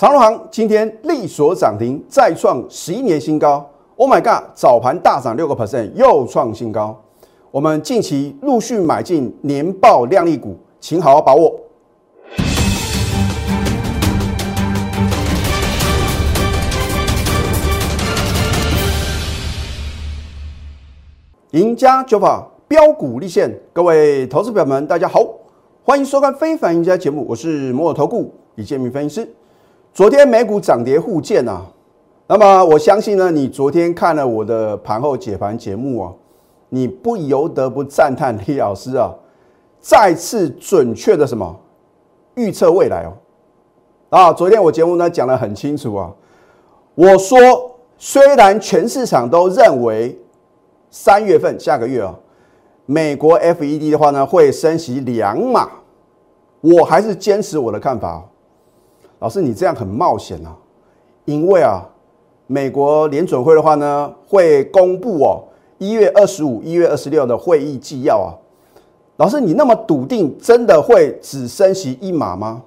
长隆行今天力所涨停，再创十一年新高。Oh my god！早盘大涨六个 percent，又创新高。我们近期陆续买进年报靓丽股，请好好把握。赢家九法标股立现，各位投资友们，大家好，欢迎收看《非凡赢家》节目，我是摩尔投顾李建明分析师。昨天美股涨跌互见啊，那么我相信呢，你昨天看了我的盘后解盘节目啊，你不由得不赞叹李老师啊，再次准确的什么预测未来哦。啊，昨天我节目呢讲得很清楚啊，我说虽然全市场都认为。三月份下个月啊，美国 FED 的话呢会升息两码，我还是坚持我的看法。老师，你这样很冒险啊，因为啊，美国联准会的话呢会公布哦一月二十五、一月二十六的会议纪要啊。老师，你那么笃定，真的会只升息一码吗？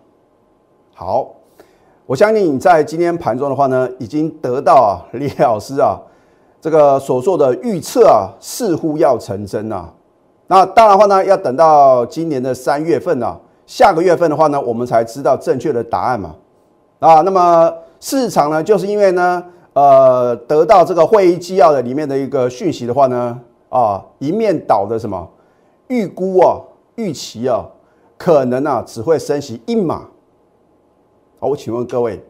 好，我相信你在今天盘中的话呢，已经得到啊 李老师啊。这个所做的预测啊，似乎要成真啊。那当然的话呢，要等到今年的三月份啊，下个月份的话呢，我们才知道正确的答案嘛。啊，那么市场呢，就是因为呢，呃，得到这个会议纪要的里面的一个讯息的话呢，啊，一面倒的什么预估啊，预期啊，可能啊，只会升息一码。好，我请问各位，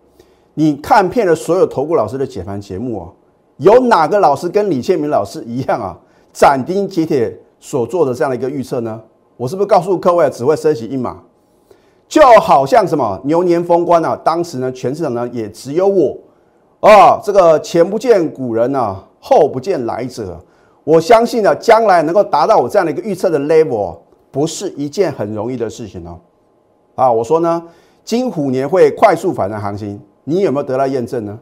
你看遍了所有投顾老师的解盘节目啊？有哪个老师跟李建明老师一样啊？斩钉截铁所做的这样的一个预测呢？我是不是告诉各位只会升息一码？就好像什么牛年封关啊，当时呢全市场呢也只有我啊，这个前不见古人啊，后不见来者。我相信呢，将来能够达到我这样的一个预测的 level，不是一件很容易的事情哦。啊，我说呢，金虎年会快速反弹行情，你有没有得到验证呢？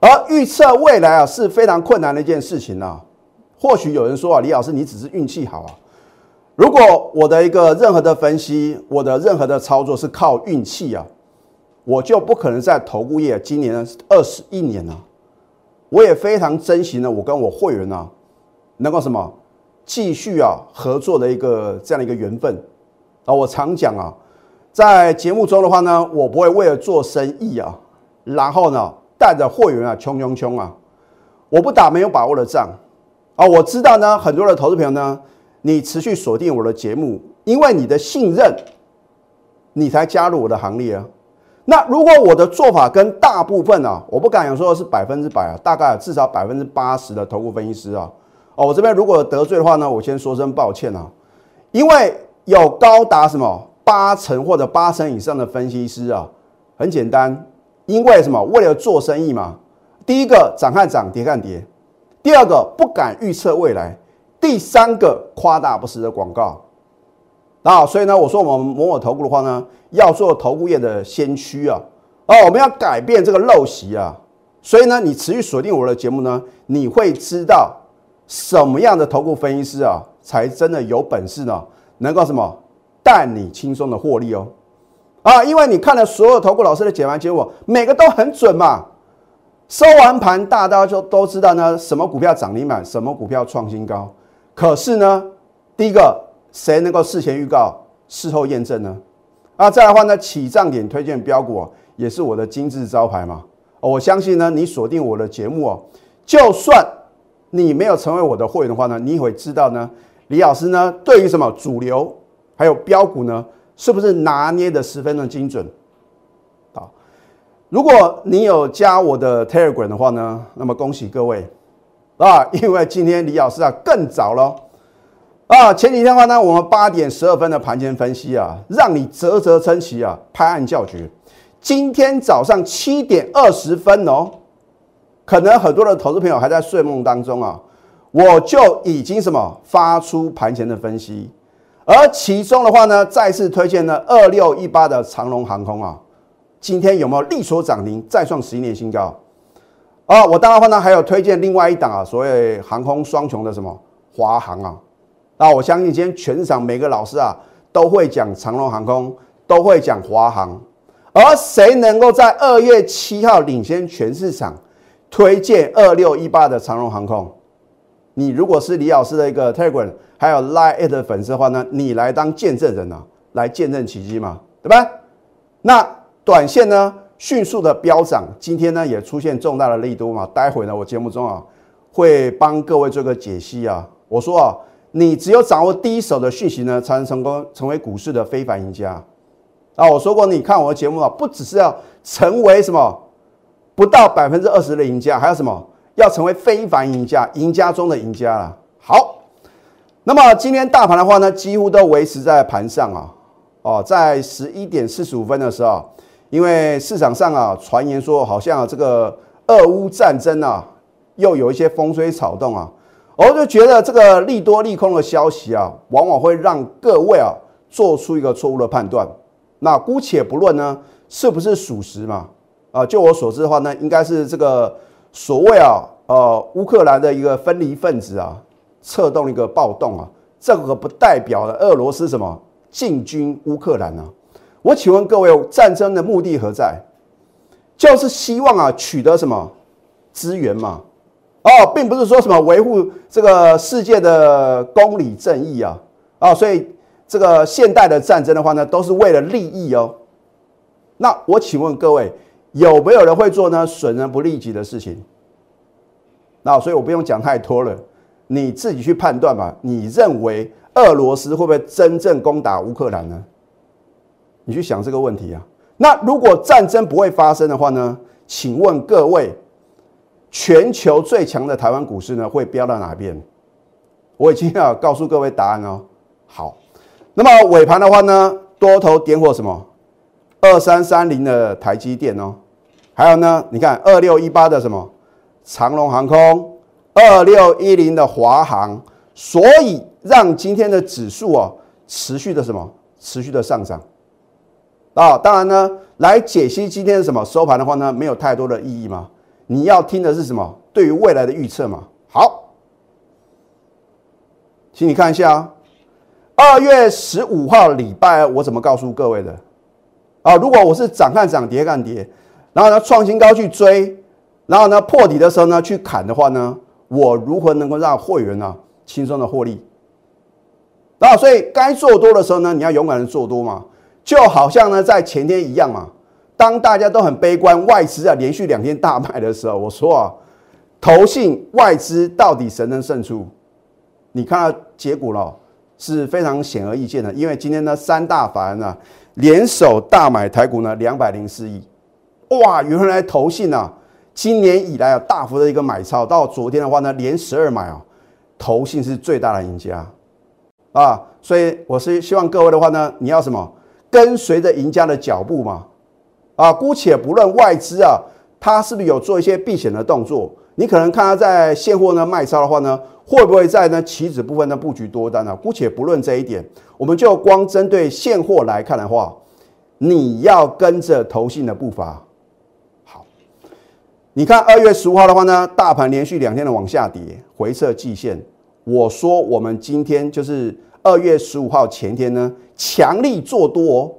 而预测未来啊是非常困难的一件事情啊。或许有人说啊，李老师你只是运气好啊。如果我的一个任何的分析，我的任何的操作是靠运气啊，我就不可能在投顾业今年二十一年啊。我也非常珍惜呢，我跟我会员啊能够什么继续啊合作的一个这样的一个缘分啊。我常讲啊，在节目中的话呢，我不会为了做生意啊，然后呢。带着会员啊，冲冲冲啊！我不打没有把握的仗啊！我知道呢，很多的投资朋友呢，你持续锁定我的节目，因为你的信任，你才加入我的行列啊。那如果我的做法跟大部分啊，我不敢说是百分之百啊，大概至少百分之八十的投顾分析师啊，哦，我这边如果得罪的话呢，我先说声抱歉啊，因为有高达什么八成或者八成以上的分析师啊，很简单。因为什么？为了做生意嘛。第一个涨看涨，跌看跌。第二个不敢预测未来。第三个夸大不实的广告。啊，所以呢，我说我们某某投顾的话呢，要做投顾业的先驱啊。哦，我们要改变这个陋习啊。所以呢，你持续锁定我的节目呢，你会知道什么样的投顾分析师啊，才真的有本事呢，能够什么带你轻松的获利哦。啊，因为你看了所有投顾老师的解盘结果，每个都很准嘛。收完盘，大家就都知道呢，什么股票涨停板，什么股票创新高。可是呢，第一个谁能够事前预告，事后验证呢？啊，再来的话呢，起涨点推荐标股也是我的金字招牌嘛。我相信呢，你锁定我的节目哦，就算你没有成为我的会员的话呢，你会知道呢，李老师呢，对于什么主流还有标股呢？是不是拿捏的十分的精准？好，如果你有加我的 Telegram 的话呢，那么恭喜各位啊！因为今天李老师啊更早了啊，前几天的话呢，我们八点十二分的盘前分析啊，让你啧啧称奇啊，拍案叫绝。今天早上七点二十分哦，可能很多的投资朋友还在睡梦当中啊，我就已经什么发出盘前的分析。而其中的话呢，再次推荐了二六一八的长龙航空啊，今天有没有力所涨停，再创十一年新高啊？我当然话呢，还有推荐另外一档啊，所谓航空双雄的什么华航啊？那我相信今天全场每个老师啊都会讲长龙航空，都会讲华航，而谁能够在二月七号领先全市场推荐二六一八的长荣航空？你如果是李老师的一个 Telegram 还有 Line 的粉丝的话呢，你来当见证人啊，来见证奇迹嘛，对吧？那短线呢迅速的飙涨，今天呢也出现重大的利多嘛。待会呢我节目中啊会帮各位做个解析啊。我说啊，你只有掌握第一手的讯息呢，才能成功成为股市的非凡赢家啊。我说过，你看我的节目啊，不只是要成为什么不到百分之二十的赢家，还有什么？要成为非凡赢家，赢家中的赢家了。好，那么今天大盘的话呢，几乎都维持在盘上啊。哦，在十一点四十五分的时候，因为市场上啊传言说，好像这个俄乌战争啊又有一些风吹草动啊，我就觉得这个利多利空的消息啊，往往会让各位啊做出一个错误的判断。那姑且不论呢是不是属实嘛，啊，就我所知的话呢，应该是这个。所谓啊，呃，乌克兰的一个分离分子啊，策动一个暴动啊，这个不代表了俄罗斯什么进军乌克兰啊？我请问各位，战争的目的何在？就是希望啊，取得什么资源嘛？哦，并不是说什么维护这个世界的公理正义啊，啊，所以这个现代的战争的话呢，都是为了利益哦。那我请问各位。有没有人会做呢？损人不利己的事情。那所以我不用讲太多了，你自己去判断吧。你认为俄罗斯会不会真正攻打乌克兰呢？你去想这个问题啊。那如果战争不会发生的话呢？请问各位，全球最强的台湾股市呢会飙到哪边？我已经要告诉各位答案哦。好，那么尾盘的话呢，多头点火什么？二三三零的台积电哦。还有呢，你看二六一八的什么长龙航空，二六一零的华航，所以让今天的指数哦持续的什么持续的上涨啊。当然呢，来解析今天的什么收盘的话呢，没有太多的意义嘛。你要听的是什么？对于未来的预测嘛。好，请你看一下啊，二月十五号礼拜我怎么告诉各位的啊？如果我是涨看涨，跌看跌。然后呢，创新高去追，然后呢，破底的时候呢，去砍的话呢，我如何能够让会员呢轻松的获利？那所以该做多的时候呢，你要勇敢的做多嘛，就好像呢在前天一样嘛。当大家都很悲观，外资啊连续两天大卖的时候，我说啊，投信外资到底谁能胜出？你看到结果了，是非常显而易见的，因为今天呢三大法人啊联手大买台股呢两百零四亿。哇，原来投信啊，今年以来啊大幅的一个买超，到昨天的话呢，连十二买啊，投信是最大的赢家啊，所以我是希望各位的话呢，你要什么跟随着赢家的脚步嘛，啊，姑且不论外资啊，它是不是有做一些避险的动作，你可能看它在现货呢卖超的话呢，会不会在呢期指部分的布局多单呢？姑且不论这一点，我们就光针对现货来看的话，你要跟着投信的步伐。好你看二月十五号的话呢，大盘连续两天的往下跌，回撤季线。我说我们今天就是二月十五号前天呢，强力做多，哦，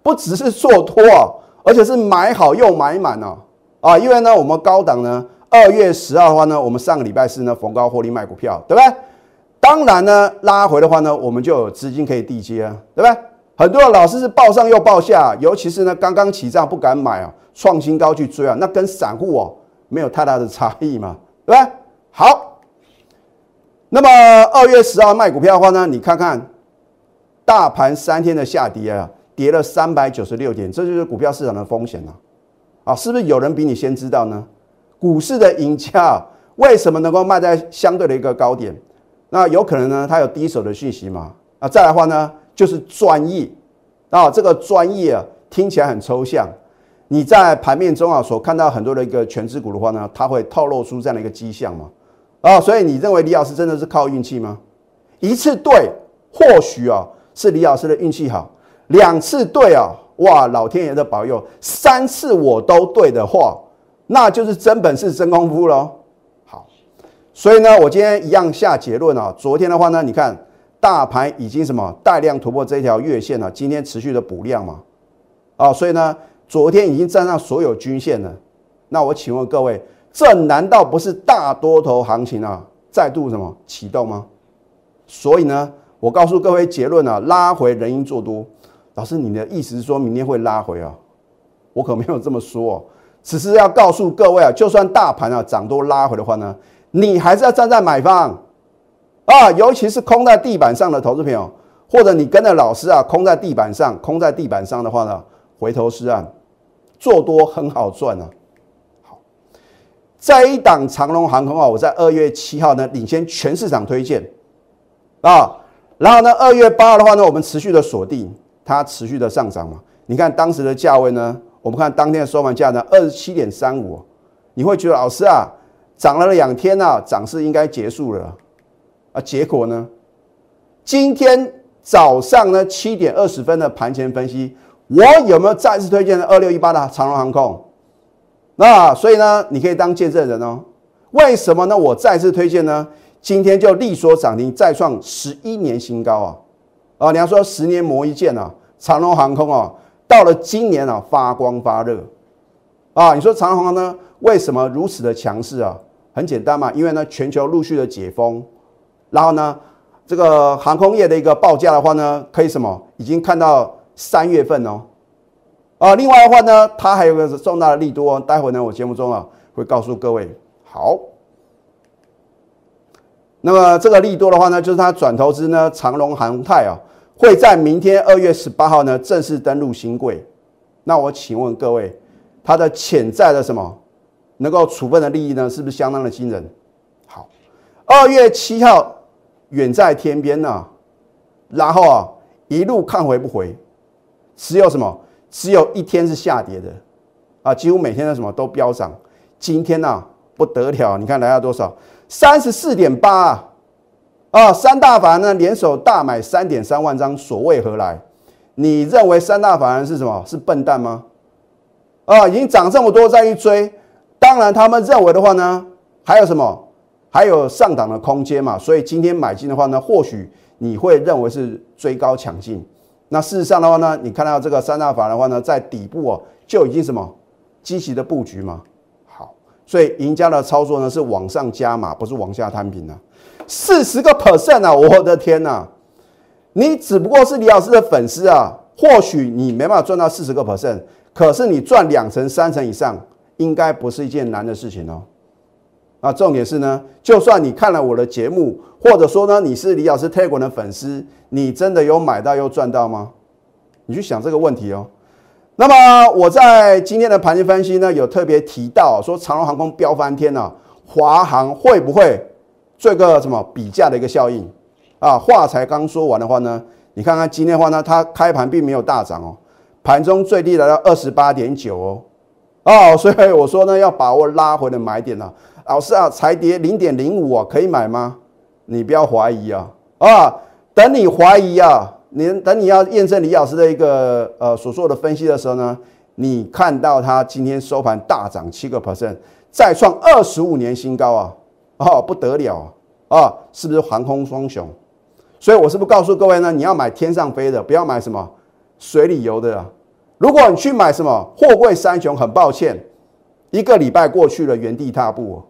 不只是做多啊，而且是买好又买满哦。啊，因为呢，我们高档呢，二月十号的话呢，我们上个礼拜四呢逢高获利卖股票，对不对？当然呢，拉回的话呢，我们就有资金可以递接啊，对不对？很多的老师是报上又报下，尤其是呢刚刚起涨不敢买啊，创新高去追啊，那跟散户哦。没有太大的差异嘛，对吧？好，那么二月十号卖股票的话呢，你看看大盘三天的下跌啊，跌了三百九十六点，这就是股票市场的风险了啊！是不是有人比你先知道呢？股市的赢家为什么能够卖在相对的一个高点？那有可能呢，他有第一手的讯息嘛？啊，再来的话呢，就是专业啊，这个专业啊，听起来很抽象。你在盘面中啊所看到很多的一个全资股的话呢，它会透露出这样的一个迹象嘛？啊，所以你认为李老师真的是靠运气吗？一次对，或许啊是李老师的运气好；两次对啊，哇，老天爷的保佑；三次我都对的话，那就是真本事、真功夫喽。好，所以呢，我今天一样下结论啊。昨天的话呢，你看大盘已经什么带量突破这一条月线了，今天持续的补量嘛？啊，所以呢。昨天已经站上所有均线了。那我请问各位，这难道不是大多头行情啊？再度什么启动吗？所以呢，我告诉各位结论啊，拉回人因做多。老师，你的意思是说明天会拉回啊？我可没有这么说哦，只是要告诉各位啊，就算大盘啊涨多拉回的话呢，你还是要站在买方啊，尤其是空在地板上的投资朋友，或者你跟着老师啊，空在地板上，空在地板上的话呢，回头是岸，做多很好赚啊。好，在一档长龙航空啊，我在二月七号呢领先全市场推荐啊，然后呢二月八号的话呢，我们持续的锁定。它持续的上涨嘛？你看当时的价位呢？我们看当天的收盘价呢，二十七点三五。你会觉得老师啊，涨了两天啊，涨势应该结束了啊？结果呢？今天早上呢七点二十分的盘前分析，我有没有再次推荐的二六一八的长龙航空？那所以呢，你可以当见证人哦。为什么呢？我再次推荐呢？今天就力所涨停，再创十一年新高啊！啊，你要说十年磨一剑啊，长龙航空啊，到了今年啊发光发热啊，你说长龙航呢为什么如此的强势啊？很简单嘛，因为呢全球陆续的解封，然后呢这个航空业的一个报价的话呢，可以什么已经看到三月份哦，啊，另外的话呢，它还有个重大的利多，待会呢我节目中啊会告诉各位。好。那么这个利多的话呢，就是它转投资呢长隆航泰啊，会在明天二月十八号呢正式登陆新贵。那我请问各位，它的潜在的什么能够处分的利益呢，是不是相当的惊人？好，二月七号远在天边呢，然后啊一路看回不回，只有什么？只有一天是下跌的啊，几乎每天的什么都飙涨。今天呢不得了，你看来到多少？三十四点八啊！啊三大法人呢联手大买三点三万张，所谓何来？你认为三大法人是什么？是笨蛋吗？啊，已经涨这么多再去追，当然他们认为的话呢，还有什么？还有上档的空间嘛？所以今天买进的话呢，或许你会认为是追高抢进。那事实上的话呢，你看到这个三大法的话呢，在底部哦就已经什么积极的布局嘛？好所以赢家的操作呢是往上加码，不是往下摊平啊。四十个 percent 啊！我的天呐，你只不过是李老师的粉丝啊，或许你没办法赚到四十个 percent，可是你赚两成、三成以上，应该不是一件难的事情哦。啊，重点是呢，就算你看了我的节目，或者说呢你是李老师推广的粉丝，你真的有买到又赚到吗？你去想这个问题哦。那么我在今天的盘前分析呢，有特别提到说，长隆航空飙翻天了，华航会不会做个什么比价的一个效应啊？话才刚说完的话呢，你看看今天的话呢，它开盘并没有大涨哦，盘中最低来到二十八点九哦，哦，所以我说呢，要把握拉回的买点啊。老师啊，才跌零点零五啊，可以买吗？你不要怀疑啊，啊，等你怀疑啊。你等你要验证李老师的一个呃所做的分析的时候呢，你看到它今天收盘大涨七个 percent，再创二十五年新高啊，哦不得了啊，啊是不是航空双雄？所以我是不是告诉各位呢？你要买天上飞的，不要买什么水里游的啊。如果你去买什么货柜三雄，很抱歉，一个礼拜过去了，原地踏步，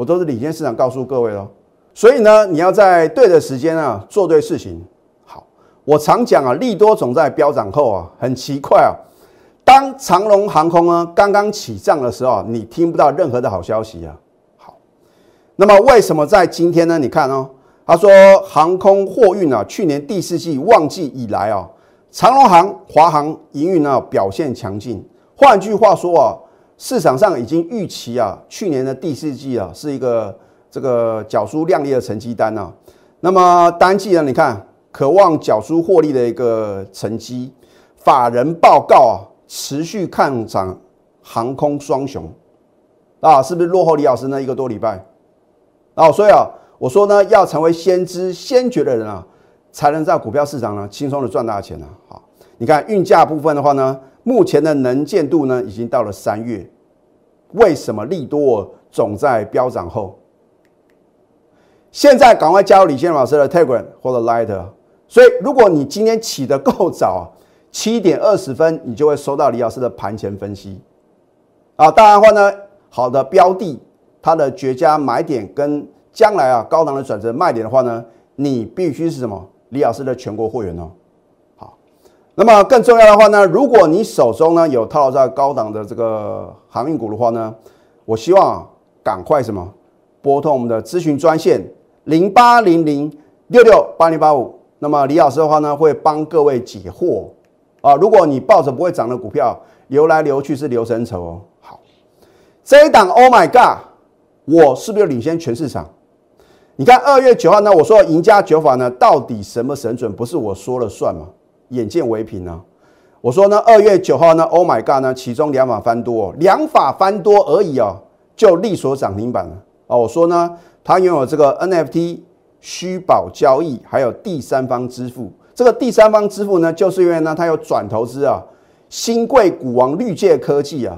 我都是领先市场告诉各位喽。所以呢，你要在对的时间啊，做对事情。好我常讲啊，利多总在飙涨后啊，很奇怪啊。当长龙航空呢刚刚起涨的时候，你听不到任何的好消息啊。好，那么为什么在今天呢？你看哦，他说航空货运啊，去年第四季旺季以来啊，长龙航、华航营运呢表现强劲。换句话说啊，市场上已经预期啊，去年的第四季啊是一个这个缴出亮丽的成绩单啊。那么单季呢，你看。渴望缴出获利的一个成绩，法人报告啊，持续看涨航空双雄啊，是不是落后李老师呢一个多礼拜？啊，所以啊，我说呢，要成为先知先觉的人啊，才能在股票市场呢轻松的赚大钱呢。好，你看运价部分的话呢，目前的能见度呢已经到了三月，为什么利多总在飙涨后？现在赶快加入李先生老师的 Telegram 或者 Light。所以，如果你今天起得够早，七点二十分，你就会收到李老师的盘前分析。啊，当然的话呢，好的标的，它的绝佳买点跟将来啊高档的转折卖点的话呢，你必须是什么？李老师的全国会员哦。那么更重要的话呢，如果你手中呢有套在高档的这个航运股的话呢，我希望赶快什么拨通我们的咨询专线零八零零六六八零八五。那么李老师的话呢，会帮各位解惑啊。如果你抱着不会涨的股票，流来流去是流神筹哦。好，这一档 Oh my God，我是不是领先全市场？你看二月九号呢，我说赢家九法呢，到底什么神准？不是我说了算吗？眼见为凭呢。我说呢，二月九号呢，Oh my God 呢，其中两法翻多，哦两法翻多而已啊，就力所涨停板了啊。我说呢，它拥有这个 NFT。虚保交易还有第三方支付，这个第三方支付呢，就是因为呢，它有转投资啊，新贵股王绿界科技啊。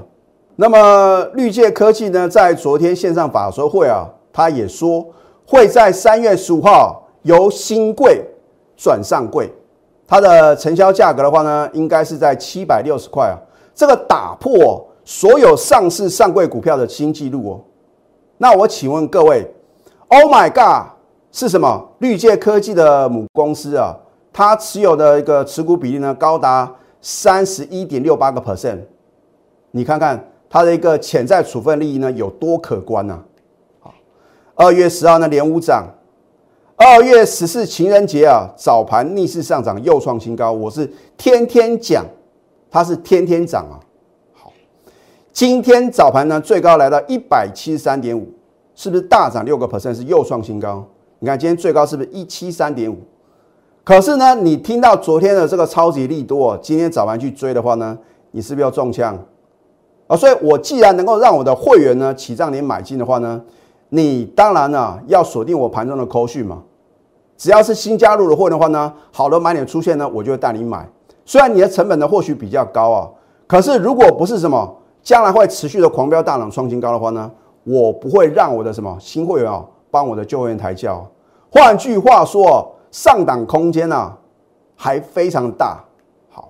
那么绿界科技呢，在昨天线上法说会啊，他也说会在三月十五号由新贵转上柜，它的成交价格的话呢，应该是在七百六十块啊，这个打破所有上市上柜股票的新纪录哦。那我请问各位，Oh my God！是什么？绿界科技的母公司啊，它持有的一个持股比例呢，高达三十一点六八个 percent。你看看它的一个潜在处分利益呢，有多可观呢？好，二月十号呢连五涨，二月十四情人节啊，早盘逆势上涨又创新高。我是天天讲，它是天天涨啊。好，今天早盘呢最高来到一百七十三点五，是不是大涨六个 percent？是又创新高。你看今天最高是不是一七三点五？可是呢，你听到昨天的这个超级利多，今天早盘去追的话呢，你是不是要中枪啊？所以我既然能够让我的会员呢起账点买进的话呢，你当然呢要锁定我盘中的扣讯嘛。只要是新加入的货的话呢，好的买点出现呢，我就会带你买。虽然你的成本呢或许比较高啊，可是如果不是什么将来会持续的狂飙大涨创新高的话呢，我不会让我的什么新会员啊帮我的旧会员抬轿。换句话说，上档空间呢还非常大。好，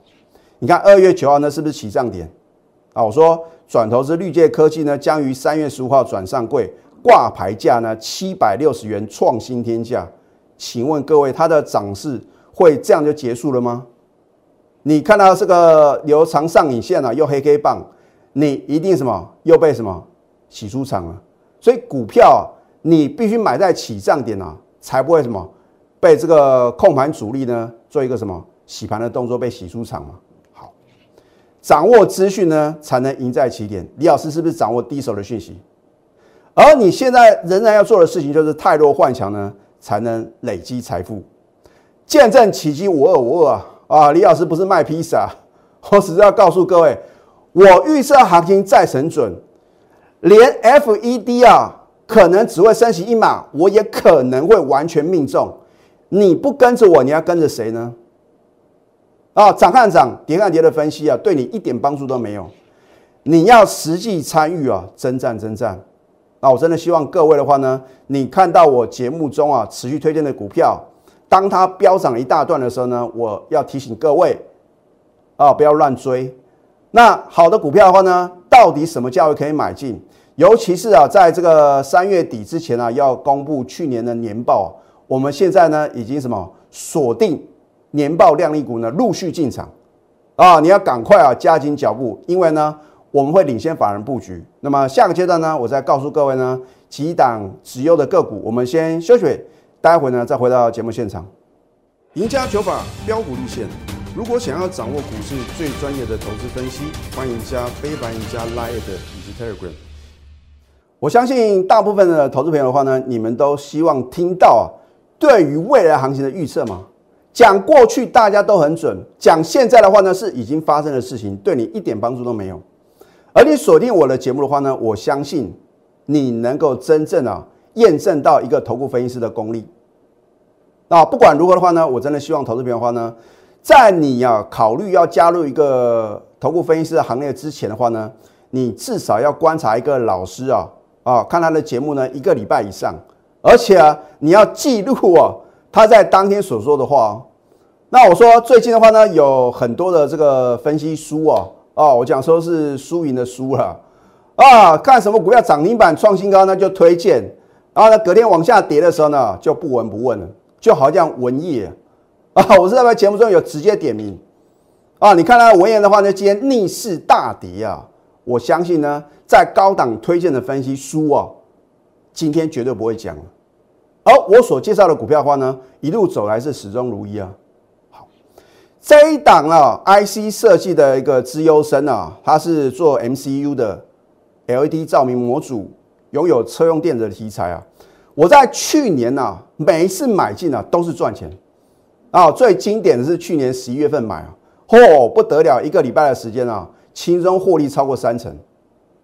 你看二月九号呢是不是起涨点啊？我说转投资绿界科技呢将于三月十五号转上柜，挂牌价呢七百六十元创新天价。请问各位，它的涨势会这样就结束了吗？你看到这个留长上影线啊，又黑 K 棒，你一定什么又被什么洗出场了？所以股票你必须买在起涨点啊。才不会什么被这个控盘主力呢做一个什么洗盘的动作被洗出场嘛？好，掌握资讯呢才能赢在起点。李老师是不是掌握第一手的讯息？而你现在仍然要做的事情就是太弱幻想呢，才能累积财富。见证奇迹五二五二啊！啊，李老师不是卖披萨，我只是要告诉各位，我预测行情再神准，连 FED 啊。可能只会升息一码，我也可能会完全命中。你不跟着我，你要跟着谁呢？啊，涨看涨，跌看跌的分析啊，对你一点帮助都没有。你要实际参与啊，征战征战。那我真的希望各位的话呢，你看到我节目中啊持续推荐的股票，当它飙涨一大段的时候呢，我要提醒各位啊，不要乱追。那好的股票的话呢，到底什么价位可以买进？尤其是啊，在这个三月底之前啊，要公布去年的年报。我们现在呢，已经什么锁定年报靓丽股呢，陆续进场啊！你要赶快啊，加紧脚步，因为呢，我们会领先法人布局。那么下个阶段呢，我再告诉各位呢，几档持有的个股。我们先休息，待会呢再回到节目现场。赢家九法标股立线，如果想要掌握股市最专业的投资分析，欢迎加非凡、加 Line 以及 Telegram。我相信大部分的投资朋友的话呢，你们都希望听到啊，对于未来行情的预测嘛。讲过去大家都很准，讲现在的话呢，是已经发生的事情，对你一点帮助都没有。而你锁定我的节目的话呢，我相信你能够真正啊验证到一个投顾分析师的功力。那不管如何的话呢，我真的希望投资朋友的话呢，在你啊考虑要加入一个投顾分析师的行列之前的话呢，你至少要观察一个老师啊。啊，看他的节目呢，一个礼拜以上，而且啊，你要记录啊，他在当天所说的话。那我说最近的话呢，有很多的这个分析书哦，哦，我讲说是输赢的输了啊，看什么股票涨停板创新高呢就推荐，然后呢隔天往下跌的时候呢就不闻不问了，就好像文业啊，我是在节目中有直接点名。啊，你看到文言的话呢，今天逆势大跌啊，我相信呢在高档推荐的分析书啊，今天绝对不会讲了，而我所介绍的股票的话呢，一路走来是始终如一啊。这一档啊，IC 设计的一个资优生啊，它是做 MCU 的 LED 照明模组，拥有车用电子的题材啊。我在去年呐，每一次买进啊都是赚钱啊。最经典的是去年十一月份买啊，嚯不得了，一个礼拜的时间啊，轻松获利超过三成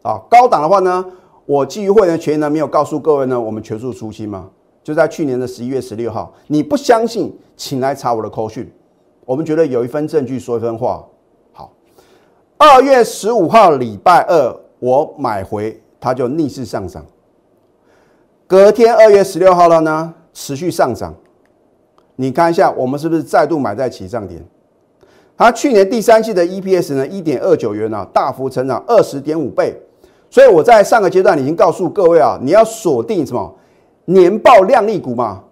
啊。高档的话呢，我基于会员权益呢，没有告诉各位呢，我们全数出清嘛，就在去年的十一月十六号。你不相信，请来查我的扣讯。我们觉得有一份证据说一分话。好，二月十五号礼拜二我买回，它就逆势上涨。隔天二月十六号了呢，持续上涨。你看一下，我们是不是再度买在起涨点？它去年第三季的 EPS 呢，一点二九元啊，大幅成长二十点五倍。所以我在上个阶段已经告诉各位啊，你要锁定什么年报量丽股嘛？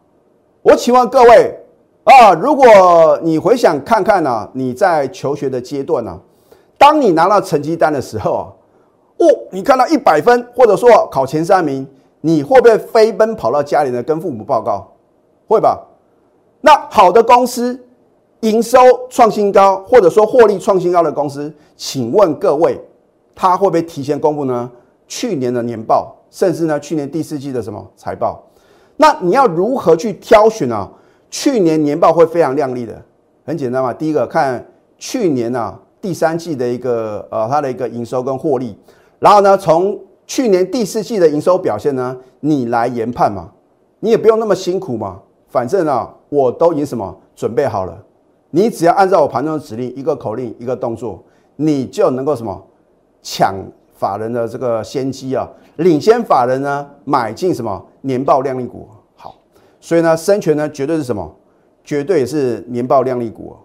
我请问各位。啊，如果你回想看看呢，你在求学的阶段呢，当你拿到成绩单的时候啊，哦，你看到一百分，或者说考前三名，你会不会飞奔跑到家里呢，跟父母报告？会吧？那好的公司，营收创新高，或者说获利创新高的公司，请问各位，他会不会提前公布呢？去年的年报，甚至呢，去年第四季的什么财报？那你要如何去挑选呢？去年年报会非常亮丽的，很简单嘛。第一个看去年啊第三季的一个呃它的一个营收跟获利，然后呢从去年第四季的营收表现呢，你来研判嘛，你也不用那么辛苦嘛，反正啊我都已经什么准备好了，你只要按照我盘中的指令，一个口令一个动作，你就能够什么抢法人的这个先机啊，领先法人呢买进什么年报亮丽股。所以呢，深全呢绝对是什么？绝对也是年报量丽股啊！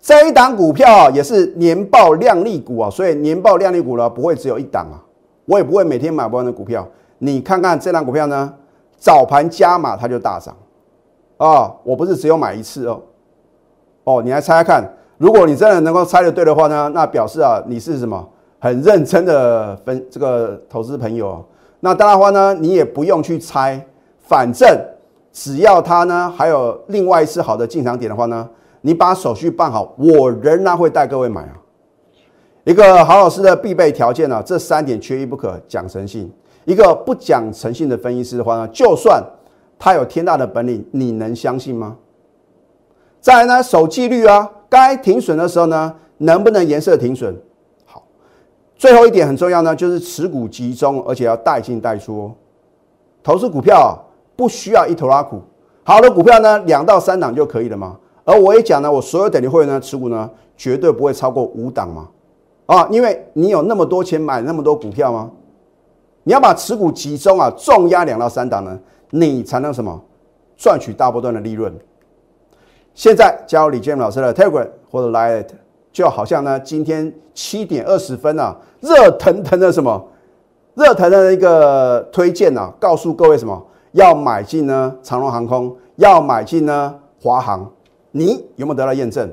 这一档股票，也是年报量丽股啊！所以年报量丽股呢，不会只有一档啊，我也不会每天买不完的股票。你看看这档股票呢，早盘加码它就大涨啊！我不是只有买一次哦，哦，你来猜猜看，如果你真的能够猜得对的话呢，那表示啊，你是什么很认真的分这个投资朋友。那当然话呢，你也不用去猜，反正。只要它呢还有另外一次好的进场点的话呢，你把手续办好，我仍然会带各位买啊。一个好老师的必备条件呢，这三点缺一不可，讲诚信。一个不讲诚信的分析师的话呢，就算他有天大的本领，你能相信吗？再来呢，守纪律啊，该停损的时候呢，能不能颜色停损？好，最后一点很重要呢，就是持股集中，而且要带进带出。投资股票。不需要一头拉苦，好的股票呢，两到三档就可以了嘛。而我也讲呢，我所有等级会员呢持股呢，绝对不会超过五档嘛。啊，因为你有那么多钱买那么多股票吗？你要把持股集中啊，重压两到三档呢，你才能什么赚取大波段的利润。现在加入李建老师的 Telegram 或者 Line，就好像呢，今天七点二十分啊，热腾腾的什么，热腾腾的一个推荐啊，告诉各位什么？要买进呢，长龙航空要买进呢，华航，你有没有得到验证？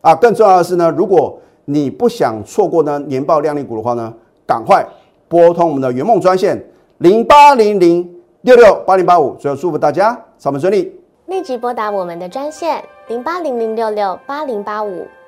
啊，更重要的是呢，如果你不想错过呢年报量丽股的话呢，赶快拨通我们的圆梦专线零八零零六六八零八五，最后祝福大家上班顺利，立即拨打我们的专线零八零零六六八零八五。